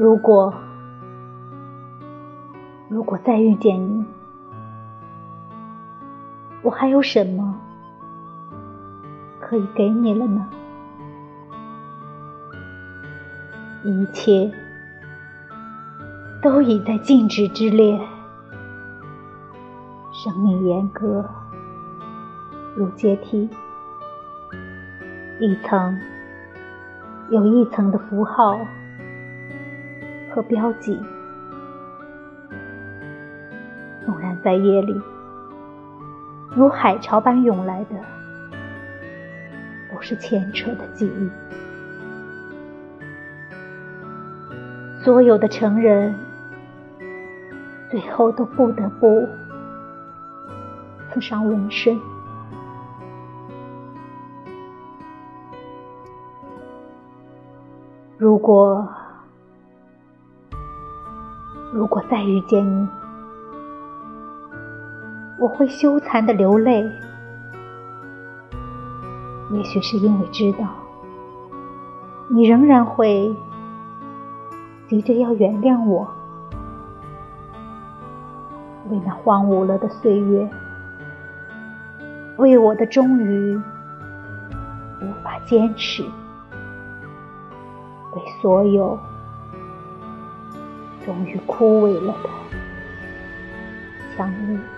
如果，如果再遇见你，我还有什么可以给你了呢？一切都已在静止之列，生命严格如阶梯，一层有一层的符号。和标记，纵然在夜里如海潮般涌来的，都是牵扯的记忆。所有的成人，最后都不得不刺上纹身。如果。如果再遇见你，我会羞惭的流泪。也许是因为知道，你仍然会急着要原谅我，为那荒芜了的岁月，为我的终于无法坚持，为所有。终于枯萎了的想你。